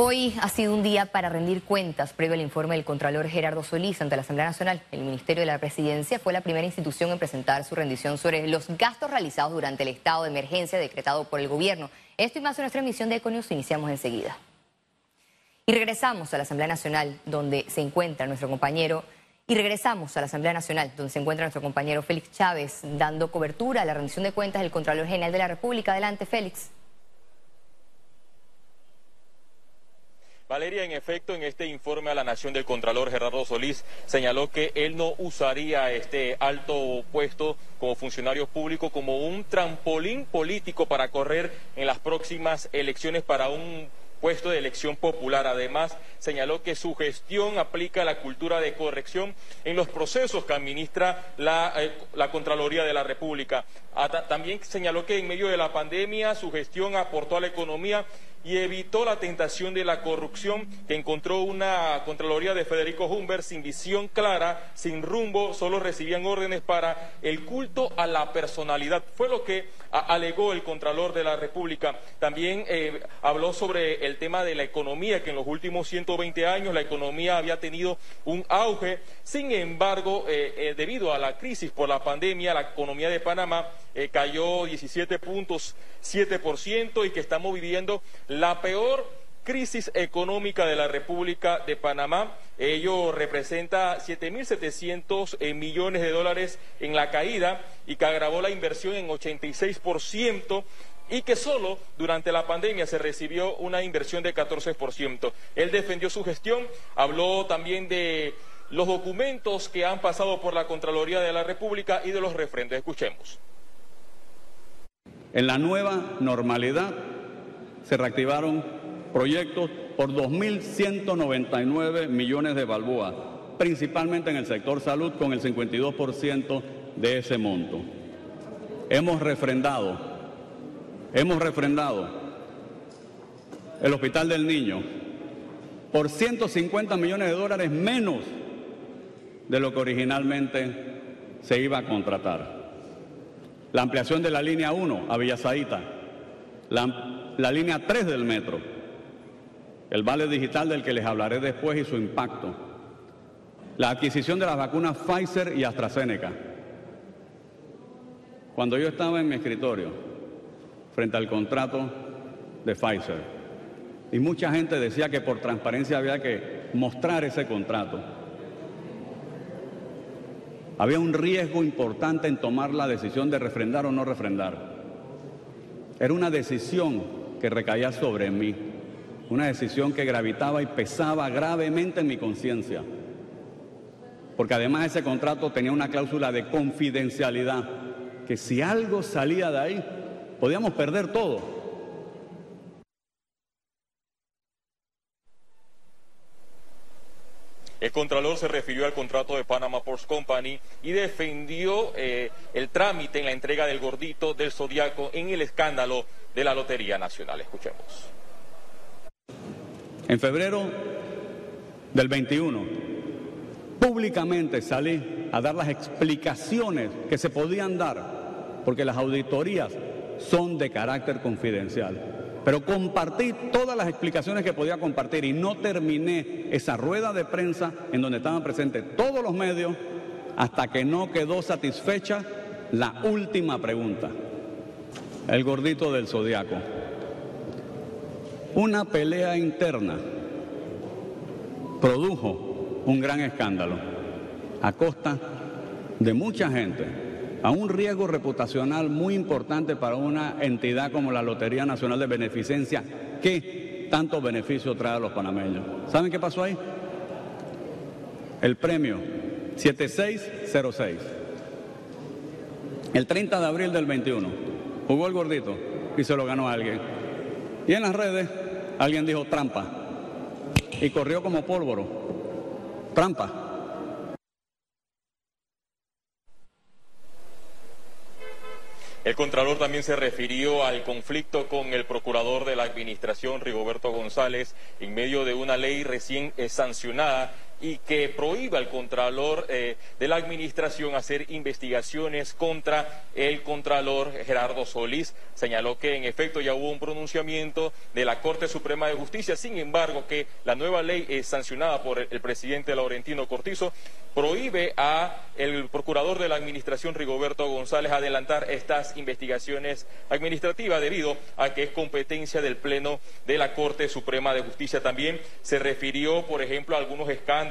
Hoy ha sido un día para rendir cuentas previo al informe del Contralor Gerardo Solís ante la Asamblea Nacional. El Ministerio de la Presidencia fue la primera institución en presentar su rendición sobre los gastos realizados durante el estado de emergencia decretado por el gobierno. Esto y más en nuestra emisión de Econius iniciamos enseguida. Y regresamos a la Asamblea Nacional, donde se encuentra nuestro compañero y regresamos a la Asamblea Nacional, donde se encuentra nuestro compañero Félix Chávez, dando cobertura a la rendición de cuentas del Contralor General de la República. Adelante, Félix. Valeria, en efecto, en este informe a la Nación del Contralor Gerardo Solís señaló que él no usaría este alto puesto como funcionario público como un trampolín político para correr en las próximas elecciones para un puesto de elección popular. Además, señaló que su gestión aplica la cultura de corrección en los procesos que administra la, eh, Contraloría de la República. también señaló que en medio de la pandemia su gestión aportó a la economía y evitó la tentación de la corrupción que encontró una Contraloría de Federico Humbert sin visión clara, sin rumbo, solo recibían órdenes para el culto a la personalidad. Fue lo que alegó el Contralor de la República. También eh, habló sobre el tema de la economía, que en los últimos 120 años la economía había tenido un auge. Sin embargo, eh, eh, debido a la crisis por la pandemia, la economía de Panamá cayó 17.7% y que estamos viviendo la peor crisis económica de la República de Panamá. Ello representa 7.700 eh, millones de dólares en la caída y que agravó la inversión en 86% y que solo durante la pandemia se recibió una inversión de 14%. Él defendió su gestión, habló también de los documentos que han pasado por la Contraloría de la República y de los refrendos. Escuchemos. En la nueva normalidad se reactivaron proyectos por 2.199 millones de balboas, principalmente en el sector salud con el 52% de ese monto. Hemos refrendado, hemos refrendado el Hospital del Niño por 150 millones de dólares menos de lo que originalmente se iba a contratar. La ampliación de la línea 1 a Villasaita, la la línea 3 del metro, el vale digital del que les hablaré después y su impacto, la adquisición de las vacunas Pfizer y AstraZeneca. Cuando yo estaba en mi escritorio, frente al contrato de Pfizer, y mucha gente decía que por transparencia había que mostrar ese contrato, había un riesgo importante en tomar la decisión de refrendar o no refrendar. Era una decisión que recaía sobre mí, una decisión que gravitaba y pesaba gravemente en mi conciencia, porque además ese contrato tenía una cláusula de confidencialidad, que si algo salía de ahí, podíamos perder todo. El Contralor se refirió al contrato de Panama Ports Company y defendió eh, el trámite en la entrega del gordito del Zodiaco en el escándalo de la Lotería Nacional. Escuchemos. En febrero del 21, públicamente salí a dar las explicaciones que se podían dar, porque las auditorías son de carácter confidencial. Pero compartí todas las explicaciones que podía compartir y no terminé esa rueda de prensa en donde estaban presentes todos los medios hasta que no quedó satisfecha la última pregunta. El gordito del zodiaco. Una pelea interna produjo un gran escándalo a costa de mucha gente a un riesgo reputacional muy importante para una entidad como la Lotería Nacional de Beneficencia, que tanto beneficio trae a los panameños. ¿Saben qué pasó ahí? El premio 7606. El 30 de abril del 21 jugó el gordito y se lo ganó alguien. Y en las redes alguien dijo trampa y corrió como pólvoro. Trampa. El Contralor también se refirió al conflicto con el procurador de la Administración, Rigoberto González, en medio de una ley recién sancionada y que prohíba al Contralor eh, de la Administración hacer investigaciones contra el Contralor Gerardo Solís. Señaló que en efecto ya hubo un pronunciamiento de la Corte Suprema de Justicia, sin embargo que la nueva ley es sancionada por el, presidente Laurentino Cortizo prohíbe a el procurador de la Administración Rigoberto González adelantar estas investigaciones administrativas debido a que es competencia del Pleno de la Corte Suprema de Justicia. También se refirió, por ejemplo, a algunos escándalos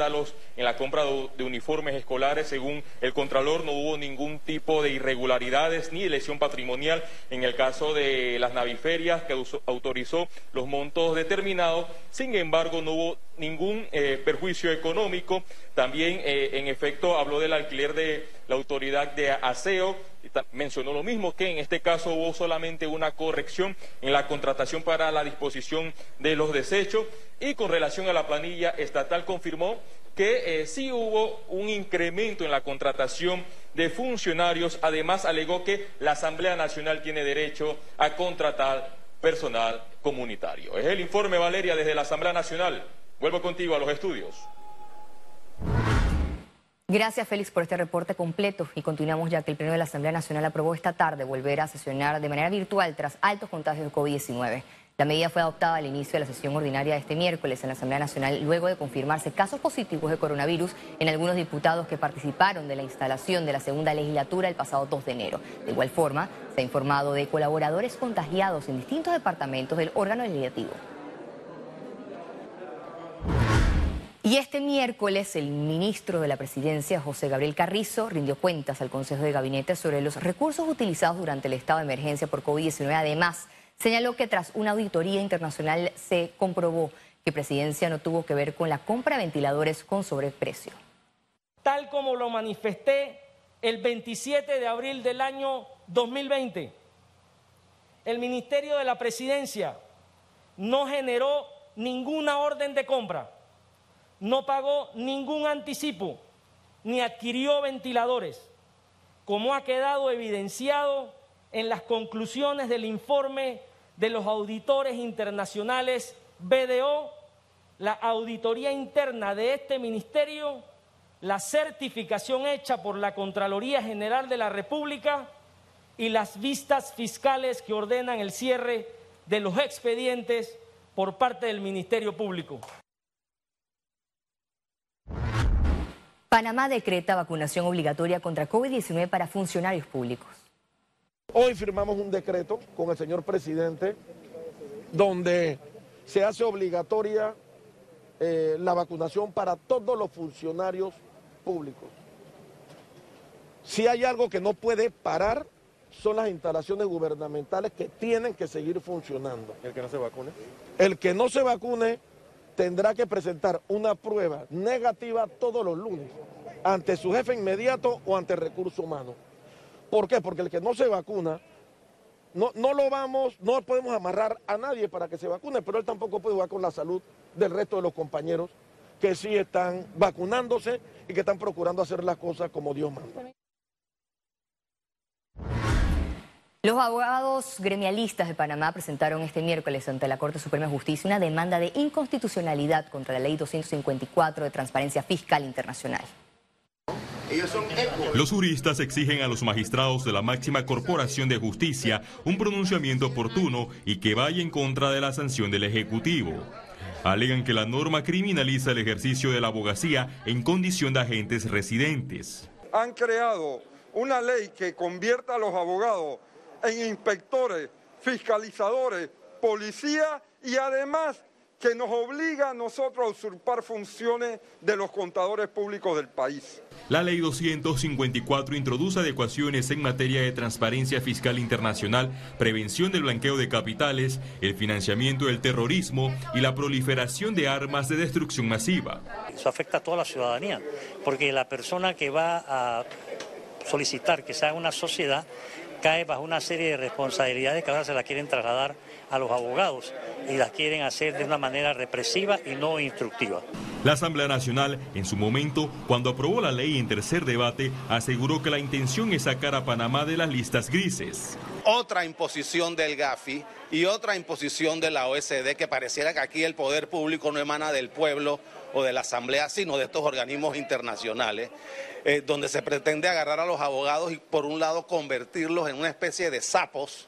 en la compra de uniformes escolares. Según el Contralor, no hubo ningún tipo de irregularidades ni lesión patrimonial en el caso de las naviferias que autorizó los montos determinados. Sin embargo, no hubo ningún eh, perjuicio económico. También, eh, en efecto, habló del alquiler de la autoridad de aseo. Mencionó lo mismo, que en este caso hubo solamente una corrección en la contratación para la disposición de los desechos. Y con relación a la planilla estatal, confirmó que eh, sí hubo un incremento en la contratación de funcionarios. Además, alegó que la Asamblea Nacional tiene derecho a contratar personal comunitario. Es el informe, Valeria, desde la Asamblea Nacional. Vuelvo contigo a los estudios. Gracias, Félix, por este reporte completo y continuamos ya que el Pleno de la Asamblea Nacional aprobó esta tarde volver a sesionar de manera virtual tras altos contagios de COVID-19. La medida fue adoptada al inicio de la sesión ordinaria de este miércoles en la Asamblea Nacional luego de confirmarse casos positivos de coronavirus en algunos diputados que participaron de la instalación de la segunda legislatura el pasado 2 de enero. De igual forma, se ha informado de colaboradores contagiados en distintos departamentos del órgano legislativo. Y este miércoles el ministro de la Presidencia, José Gabriel Carrizo, rindió cuentas al Consejo de Gabinete sobre los recursos utilizados durante el estado de emergencia por COVID-19. Además, señaló que tras una auditoría internacional se comprobó que Presidencia no tuvo que ver con la compra de ventiladores con sobreprecio. Tal como lo manifesté el 27 de abril del año 2020, el Ministerio de la Presidencia no generó ninguna orden de compra no pagó ningún anticipo ni adquirió ventiladores, como ha quedado evidenciado en las conclusiones del informe de los auditores internacionales BDO, la auditoría interna de este ministerio, la certificación hecha por la Contraloría General de la República y las vistas fiscales que ordenan el cierre de los expedientes por parte del Ministerio Público. Panamá decreta vacunación obligatoria contra COVID-19 para funcionarios públicos. Hoy firmamos un decreto con el señor presidente donde se hace obligatoria eh, la vacunación para todos los funcionarios públicos. Si hay algo que no puede parar, son las instalaciones gubernamentales que tienen que seguir funcionando. ¿El que no se vacune? El que no se vacune tendrá que presentar una prueba negativa todos los lunes ante su jefe inmediato o ante recursos humanos. ¿Por qué? Porque el que no se vacuna, no, no lo vamos, no podemos amarrar a nadie para que se vacune, pero él tampoco puede jugar con la salud del resto de los compañeros que sí están vacunándose y que están procurando hacer las cosas como Dios manda. Los abogados gremialistas de Panamá presentaron este miércoles ante la Corte Suprema de Justicia una demanda de inconstitucionalidad contra la Ley 254 de Transparencia Fiscal Internacional. Los juristas exigen a los magistrados de la máxima corporación de justicia un pronunciamiento oportuno y que vaya en contra de la sanción del Ejecutivo. Alegan que la norma criminaliza el ejercicio de la abogacía en condición de agentes residentes. Han creado una ley que convierta a los abogados en inspectores, fiscalizadores, policía y además que nos obliga a nosotros a usurpar funciones de los contadores públicos del país. La ley 254 introduce adecuaciones en materia de transparencia fiscal internacional, prevención del blanqueo de capitales, el financiamiento del terrorismo y la proliferación de armas de destrucción masiva. Eso afecta a toda la ciudadanía, porque la persona que va a solicitar que sea una sociedad cae bajo una serie de responsabilidades que ahora se la quieren trasladar a los abogados y las quieren hacer de una manera represiva y no instructiva. La Asamblea Nacional, en su momento, cuando aprobó la ley en tercer debate, aseguró que la intención es sacar a Panamá de las listas grises. otra imposición del GAFI y otra imposición de la OSD que pareciera que aquí el poder público no emana del pueblo o de la Asamblea, sino de estos organismos internacionales, eh, donde se pretende agarrar a los abogados y por un lado convertirlos en una especie de sapos,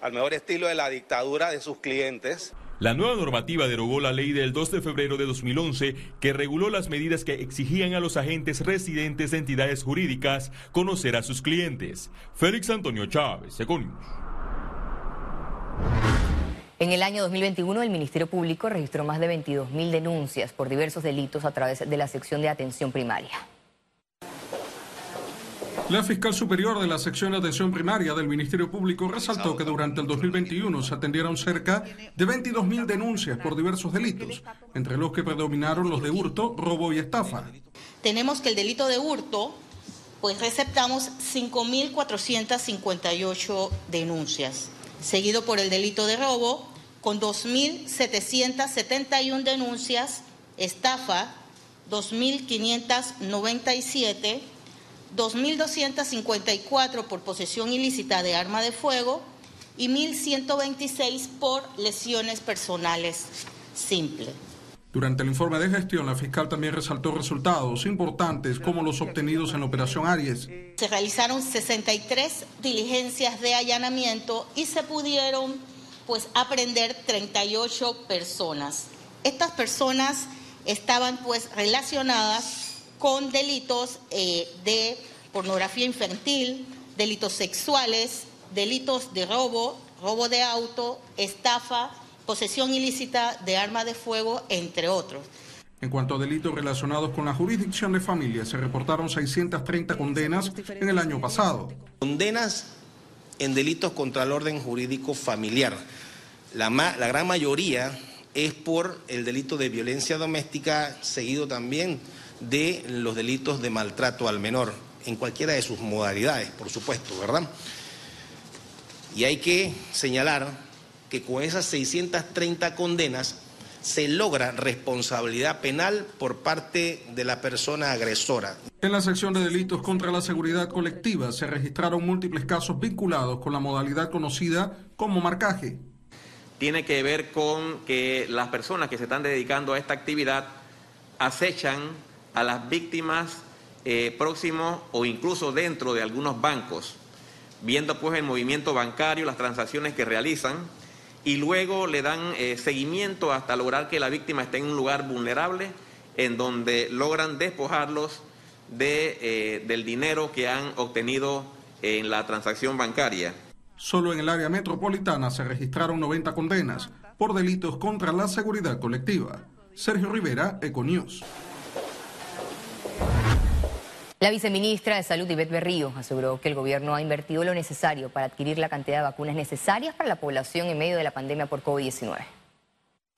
al mejor estilo de la dictadura de sus clientes. La nueva normativa derogó la ley del 2 de febrero de 2011 que reguló las medidas que exigían a los agentes residentes de entidades jurídicas conocer a sus clientes. Félix Antonio Chávez, Econius. En el año 2021, el Ministerio Público registró más de 22.000 denuncias por diversos delitos a través de la sección de atención primaria. La fiscal superior de la sección de atención primaria del Ministerio Público resaltó que durante el 2021 se atendieron cerca de 22.000 denuncias por diversos delitos, entre los que predominaron los de hurto, robo y estafa. Tenemos que el delito de hurto, pues receptamos 5.458 denuncias, seguido por el delito de robo, con 2.771 denuncias, estafa 2.597, 2.254 por posesión ilícita de arma de fuego y 1.126 por lesiones personales simples. Durante el informe de gestión, la fiscal también resaltó resultados importantes como los obtenidos en la operación Aries. Se realizaron 63 diligencias de allanamiento y se pudieron pues aprender 38 personas. Estas personas estaban pues relacionadas con delitos eh, de pornografía infantil, delitos sexuales, delitos de robo, robo de auto, estafa, posesión ilícita de arma de fuego, entre otros. En cuanto a delitos relacionados con la jurisdicción de familia, se reportaron 630 condenas en el año pasado. Condenas en delitos contra el orden jurídico familiar. La, la gran mayoría es por el delito de violencia doméstica, seguido también de los delitos de maltrato al menor, en cualquiera de sus modalidades, por supuesto, ¿verdad? Y hay que señalar que con esas 630 condenas se logra responsabilidad penal por parte de la persona agresora. En la sección de delitos contra la seguridad colectiva se registraron múltiples casos vinculados con la modalidad conocida como marcaje. Tiene que ver con que las personas que se están dedicando a esta actividad acechan a las víctimas eh, próximos o incluso dentro de algunos bancos, viendo pues el movimiento bancario, las transacciones que realizan y luego le dan eh, seguimiento hasta lograr que la víctima esté en un lugar vulnerable en donde logran despojarlos de, eh, del dinero que han obtenido en la transacción bancaria. Solo en el área metropolitana se registraron 90 condenas por delitos contra la seguridad colectiva. Sergio Rivera, Econews. La viceministra de Salud, Ivette Berrío, aseguró que el gobierno ha invertido lo necesario para adquirir la cantidad de vacunas necesarias para la población en medio de la pandemia por COVID-19.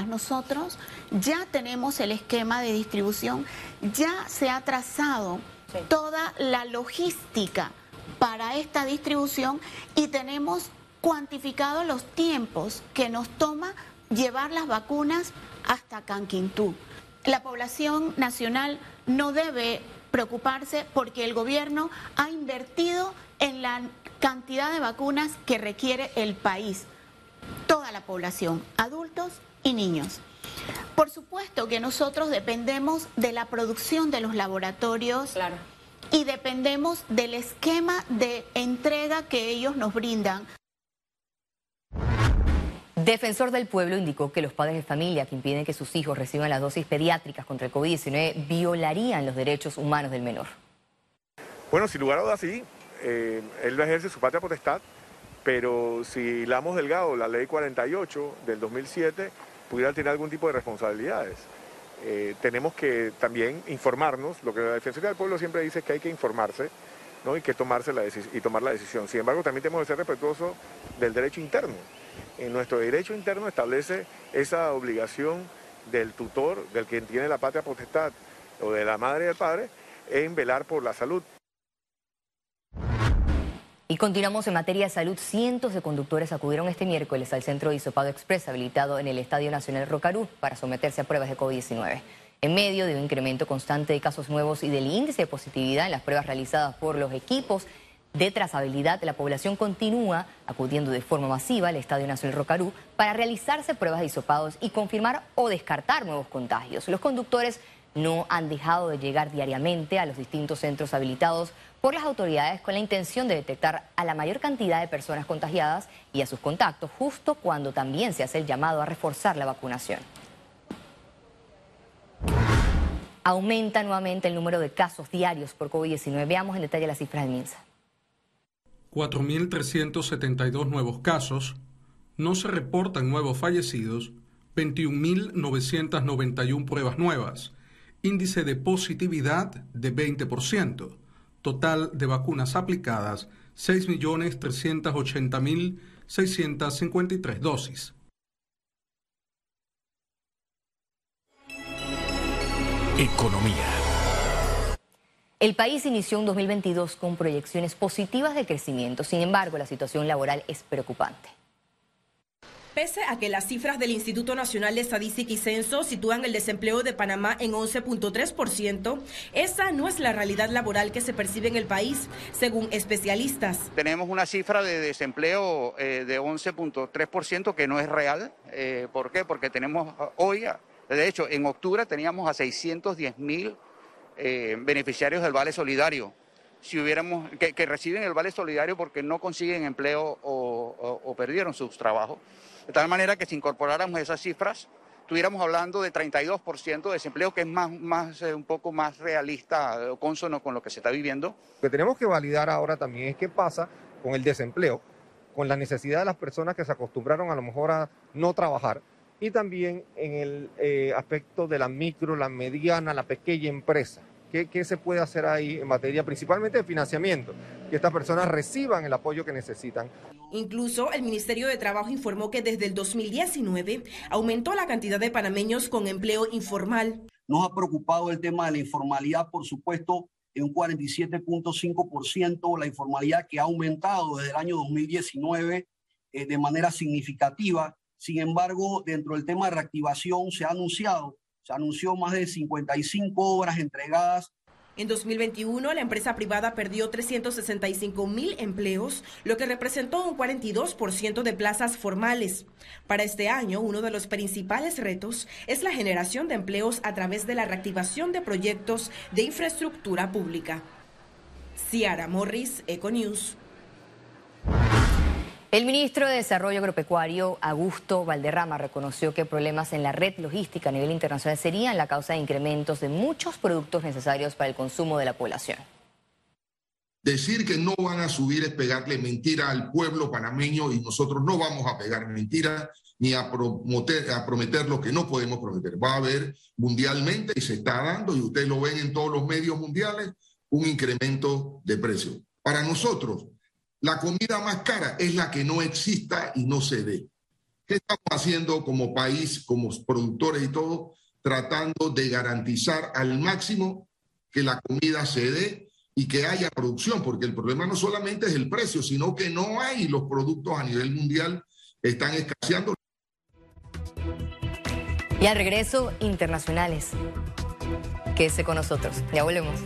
Nosotros ya tenemos el esquema de distribución, ya se ha trazado toda la logística para esta distribución y tenemos cuantificado los tiempos que nos toma llevar las vacunas hasta Canquintú. La población nacional no debe preocuparse porque el gobierno ha invertido en la cantidad de vacunas que requiere el país, toda la población, adultos y niños. Por supuesto que nosotros dependemos de la producción de los laboratorios y dependemos del esquema de entrega que ellos nos brindan. Defensor del Pueblo indicó que los padres de familia que impiden que sus hijos reciban las dosis pediátricas contra el COVID-19 violarían los derechos humanos del menor. Bueno, sin lugar a dudas sí, eh, él ejerce su patria potestad, pero si Lamos Delgado, la ley 48 del 2007, pudiera tener algún tipo de responsabilidades. Eh, tenemos que también informarnos, lo que la Defensoría del Pueblo siempre dice es que hay que informarse ¿no? y que tomarse la y tomar la decisión. Sin embargo, también tenemos que ser respetuosos del derecho interno en nuestro derecho interno establece esa obligación del tutor, del que tiene la patria potestad, o de la madre y el padre, en velar por la salud. Y continuamos en materia de salud. Cientos de conductores acudieron este miércoles al centro de Isopado Express habilitado en el Estadio Nacional Rocarú para someterse a pruebas de COVID-19. En medio de un incremento constante de casos nuevos y del índice de positividad en las pruebas realizadas por los equipos de trazabilidad, la población continúa acudiendo de forma masiva al Estadio Nacional Rocarú para realizarse pruebas de hisopados y confirmar o descartar nuevos contagios. Los conductores no han dejado de llegar diariamente a los distintos centros habilitados por las autoridades con la intención de detectar a la mayor cantidad de personas contagiadas y a sus contactos, justo cuando también se hace el llamado a reforzar la vacunación. Aumenta nuevamente el número de casos diarios por COVID-19. Veamos en detalle las cifras del MINSA. 4.372 nuevos casos, no se reportan nuevos fallecidos, 21.991 pruebas nuevas, índice de positividad de 20%, total de vacunas aplicadas 6.380.653 dosis. Economía. El país inició un 2022 con proyecciones positivas de crecimiento, sin embargo la situación laboral es preocupante. Pese a que las cifras del Instituto Nacional de Estadística y Censo sitúan el desempleo de Panamá en 11.3%, esa no es la realidad laboral que se percibe en el país, según especialistas. Tenemos una cifra de desempleo eh, de 11.3% que no es real. Eh, ¿Por qué? Porque tenemos hoy, de hecho, en octubre teníamos a 610 mil eh, beneficiarios del Vale Solidario. Si hubiéramos, que, reciben el Vale Solidario porque no consiguen empleo o perdieron sus trabajos. De tal manera que si incorporáramos esas cifras, estuviéramos hablando de 32% de desempleo, que es más, eh, un poco más realista, o consono con lo que se está viviendo. Lo que tenemos que validar ahora también es qué pasa con el desempleo, con la necesidad de las personas que se acostumbraron a lo mejor a no trabajar y también en el eh, aspecto de la micro, la mediana, la pequeña empresa. ¿Qué, se puede hacer ahí en materia principalmente de financiamiento? Que estas personas reciban el apoyo que necesitan. Incluso el Ministerio de Trabajo informó que desde el 2019 aumentó la cantidad de panameños con empleo informal. Nos ha preocupado el tema de la informalidad, por supuesto, en un 47.5%, la informalidad que ha aumentado desde el año 2019 eh, de manera significativa. Sin embargo, dentro del tema de reactivación se ha anunciado se anunció más de 55 obras entregadas. En 2021, la empresa privada perdió 365 mil empleos, lo que representó un 42% de plazas formales. Para este año, uno de los principales retos es la generación de empleos a través de la reactivación de proyectos de infraestructura pública. Ciara Morris, Econews. El ministro de Desarrollo Agropecuario, Augusto Valderrama, reconoció que problemas en la red logística a nivel internacional serían la causa de incrementos de muchos productos necesarios para el consumo de la población. Decir que no van a subir es pegarle mentira al pueblo panameño y nosotros no vamos a pegar mentira ni a prometer, lo que no podemos prometer. Va a haber mundialmente, y se está dando, y ustedes lo ven en todos los medios mundiales, un incremento de precios. Para nosotros, la comida más cara es la que no exista y no se dé. ¿Qué estamos haciendo como país, como productores y todo? Tratando de garantizar al máximo que la comida se dé y que haya producción, porque el problema no solamente es el precio, sino que no hay los productos a nivel mundial, están escaseando. Y al regreso, internacionales. Quédese con nosotros. Ya volvemos.